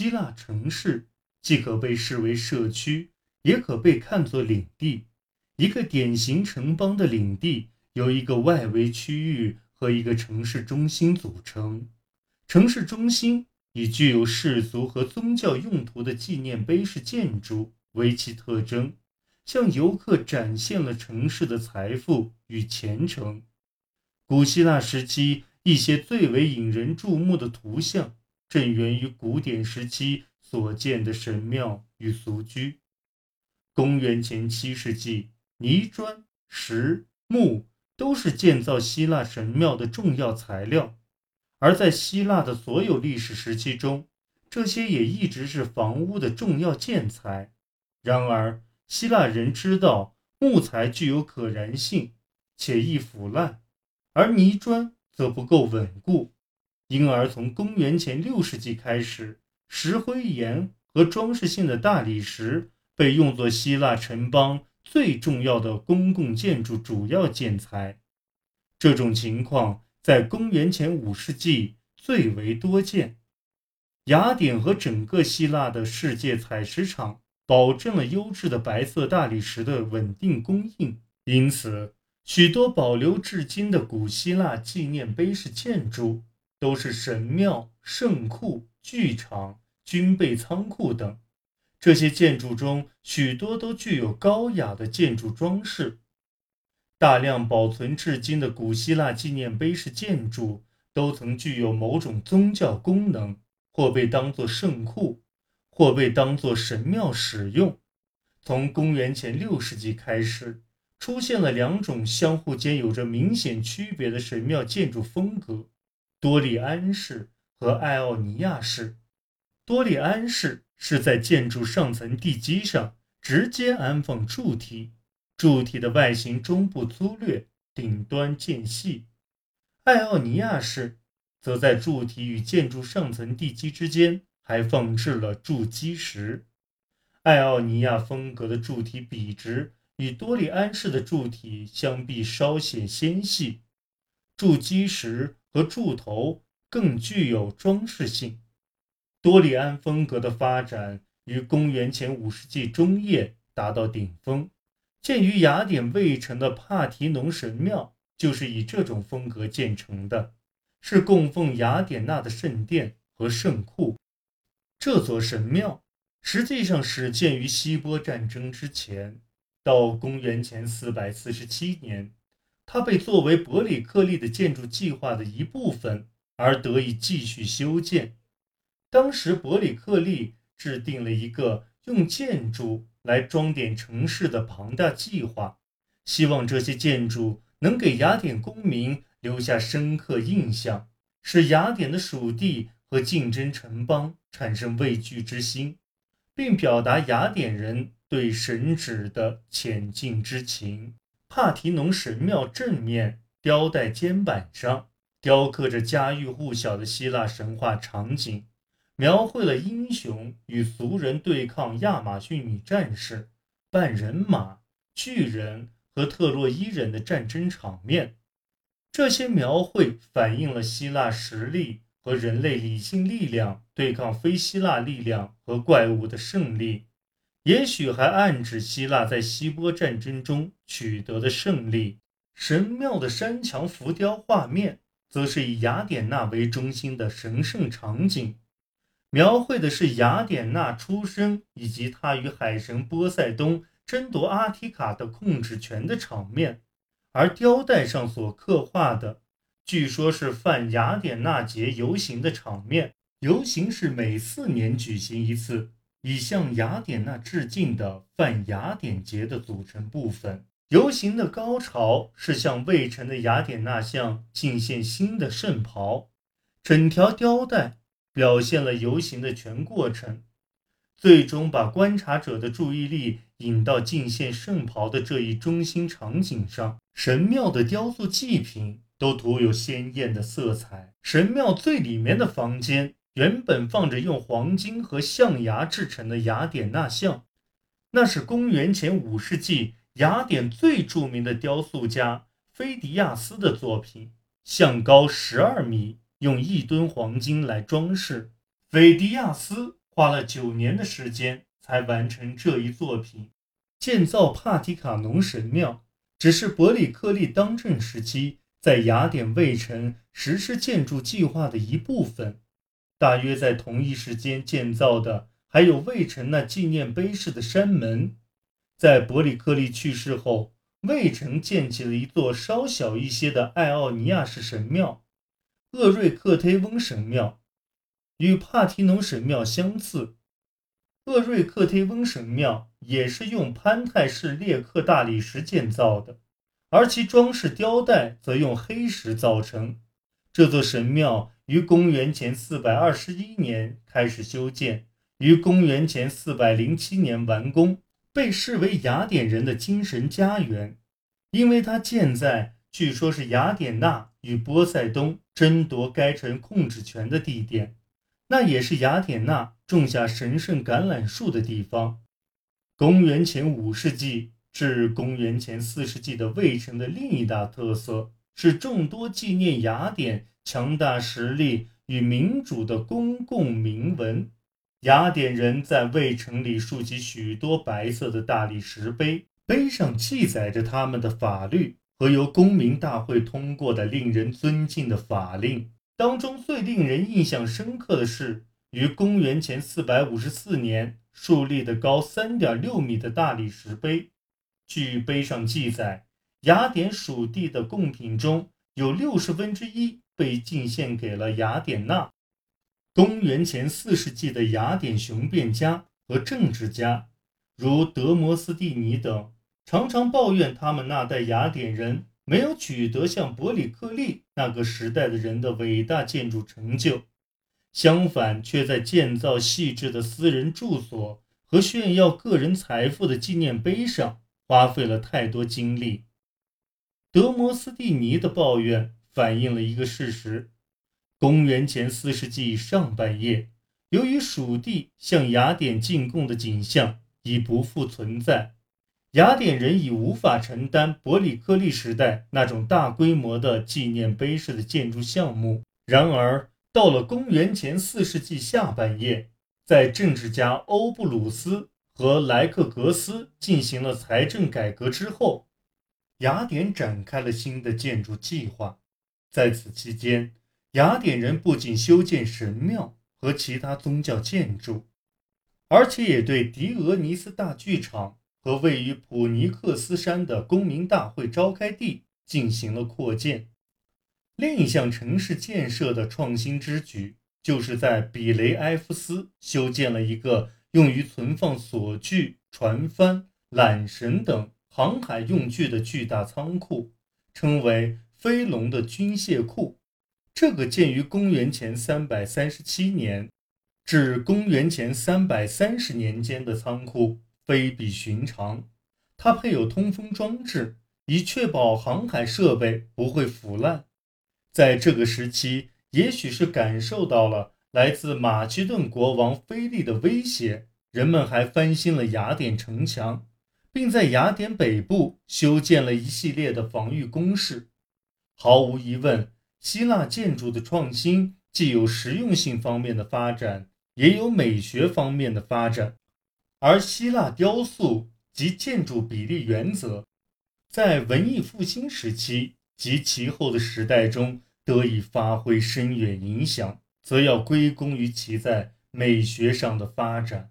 希腊城市既可被视为社区，也可被看作领地。一个典型城邦的领地由一个外围区域和一个城市中心组成。城市中心以具有世俗和宗教用途的纪念碑式建筑为其特征，向游客展现了城市的财富与虔诚。古希腊时期一些最为引人注目的图像。正源于古典时期所建的神庙与俗居。公元前七世纪，泥砖、石、木都是建造希腊神庙的重要材料，而在希腊的所有历史时期中，这些也一直是房屋的重要建材。然而，希腊人知道木材具有可燃性，且易腐烂，而泥砖则不够稳固。因而，从公元前六世纪开始，石灰岩和装饰性的大理石被用作希腊城邦最重要的公共建筑主要建材。这种情况在公元前五世纪最为多见。雅典和整个希腊的世界采石场保证了优质的白色大理石的稳定供应，因此，许多保留至今的古希腊纪念碑式建筑。都是神庙、圣库、剧场、军备仓库等，这些建筑中许多都具有高雅的建筑装饰。大量保存至今的古希腊纪念碑式建筑都曾具有某种宗教功能，或被当作圣库，或被当作神庙使用。从公元前六世纪开始，出现了两种相互间有着明显区别的神庙建筑风格。多利安式和爱奥尼亚式。多利安式是在建筑上层地基上直接安放柱体，柱体的外形中部粗略，顶端渐细。爱奥尼亚式则在柱体与建筑上层地基之间还放置了筑基石。爱奥尼亚风格的柱体笔直，与多利安式的柱体相比稍显纤细。筑基石。和柱头更具有装饰性。多利安风格的发展于公元前五世纪中叶达到顶峰。建于雅典卫城的帕提农神庙就是以这种风格建成的，是供奉雅典娜的圣殿和圣库。这座神庙实际上始建于希波战争之前，到公元前四百四十七年。它被作为伯里克利的建筑计划的一部分而得以继续修建。当时，伯里克利制定了一个用建筑来装点城市的庞大计划，希望这些建筑能给雅典公民留下深刻印象，使雅典的属地和竞争城邦产生畏惧之心，并表达雅典人对神旨的前进之情。帕提农神庙正面雕带肩板上雕刻着家喻户晓的希腊神话场景，描绘了英雄与俗人对抗亚马逊女战士、半人马、巨人和特洛伊人的战争场面。这些描绘反映了希腊实力和人类理性力量对抗非希腊力量和怪物的胜利。也许还暗指希腊在希波战争中取得的胜利。神庙的山墙浮雕画面，则是以雅典娜为中心的神圣场景，描绘的是雅典娜出生以及她与海神波塞冬争夺阿提卡的控制权的场面。而雕带上所刻画的，据说是泛雅典娜节游行的场面。游行是每四年举行一次。以向雅典娜致敬的泛雅典节的组成部分，游行的高潮是向未成的雅典娜像敬献新的圣袍。整条雕带表现了游行的全过程，最终把观察者的注意力引到敬献圣袍的这一中心场景上。神庙的雕塑祭品都涂有鲜艳的色彩。神庙最里面的房间。原本放着用黄金和象牙制成的雅典娜像，那是公元前五世纪雅典最著名的雕塑家菲迪亚斯的作品，像高十二米，用一吨黄金来装饰。菲迪亚斯花了九年的时间才完成这一作品。建造帕提卡农神庙只是伯里克利当政时期在雅典卫城实施建筑计划的一部分。大约在同一时间建造的还有卫城那纪念碑式的山门。在伯里克利去世后，卫城建起了一座稍小一些的爱奥尼亚式神庙——厄瑞克忒翁神庙，与帕提农神庙相似。厄瑞克忒翁神庙也是用潘泰式列克大理石建造的，而其装饰雕带则用黑石造成。这座神庙于公元前四百二十一年开始修建，于公元前四百零七年完工，被视为雅典人的精神家园，因为它建在据说是雅典娜与波塞冬争夺该城控制权的地点。那也是雅典娜种下神圣橄榄树的地方。公元前五世纪至公元前四世纪的卫城的另一大特色是众多纪念雅典强大实力与民主的公共铭文。雅典人在卫城里竖起许多白色的大理石碑，碑上记载着他们的法律和由公民大会通过的令人尊敬的法令。当中最令人印象深刻的是，于公元前454年树立的高3.6米的大理石碑。据碑上记载，雅典属地的贡品中有六十分之一被进献给了雅典娜。公元前4世纪的雅典雄辩家和政治家，如德摩斯蒂尼等，常常抱怨他们那代雅典人。没有取得像伯里克利那个时代的人的伟大建筑成就，相反，却在建造细致的私人住所和炫耀个人财富的纪念碑上花费了太多精力。德摩斯蒂尼的抱怨反映了一个事实：公元前四世纪上半叶，由于蜀地向雅典进贡的景象已不复存在。雅典人已无法承担伯里克利时代那种大规模的纪念碑式的建筑项目。然而，到了公元前四世纪下半叶，在政治家欧布鲁斯和莱克格斯进行了财政改革之后，雅典展开了新的建筑计划。在此期间，雅典人不仅修建神庙和其他宗教建筑，而且也对狄俄尼斯大剧场。和位于普尼克斯山的公民大会召开地进行了扩建。另一项城市建设的创新之举，就是在比雷埃夫斯修建了一个用于存放锁具、船帆、缆绳等航海用具的巨大仓库，称为飞龙的军械库。这个建于公元前337年至公元前330年间的仓库。非比寻常，它配有通风装置，以确保航海设备不会腐烂。在这个时期，也许是感受到了来自马其顿国王菲利的威胁，人们还翻新了雅典城墙，并在雅典北部修建了一系列的防御工事。毫无疑问，希腊建筑的创新既有实用性方面的发展，也有美学方面的发展。而希腊雕塑及建筑比例原则，在文艺复兴时期及其后的时代中得以发挥深远影响，则要归功于其在美学上的发展。